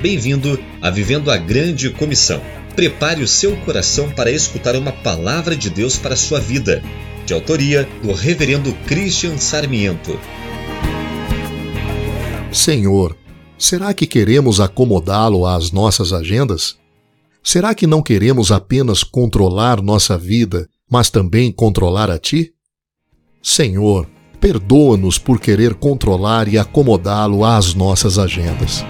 Bem-vindo a Vivendo a Grande Comissão. Prepare o seu coração para escutar uma palavra de Deus para a sua vida, de autoria do Reverendo Christian Sarmiento. Senhor, será que queremos acomodá-lo às nossas agendas? Será que não queremos apenas controlar nossa vida, mas também controlar a Ti? Senhor, perdoa-nos por querer controlar e acomodá-lo às nossas agendas.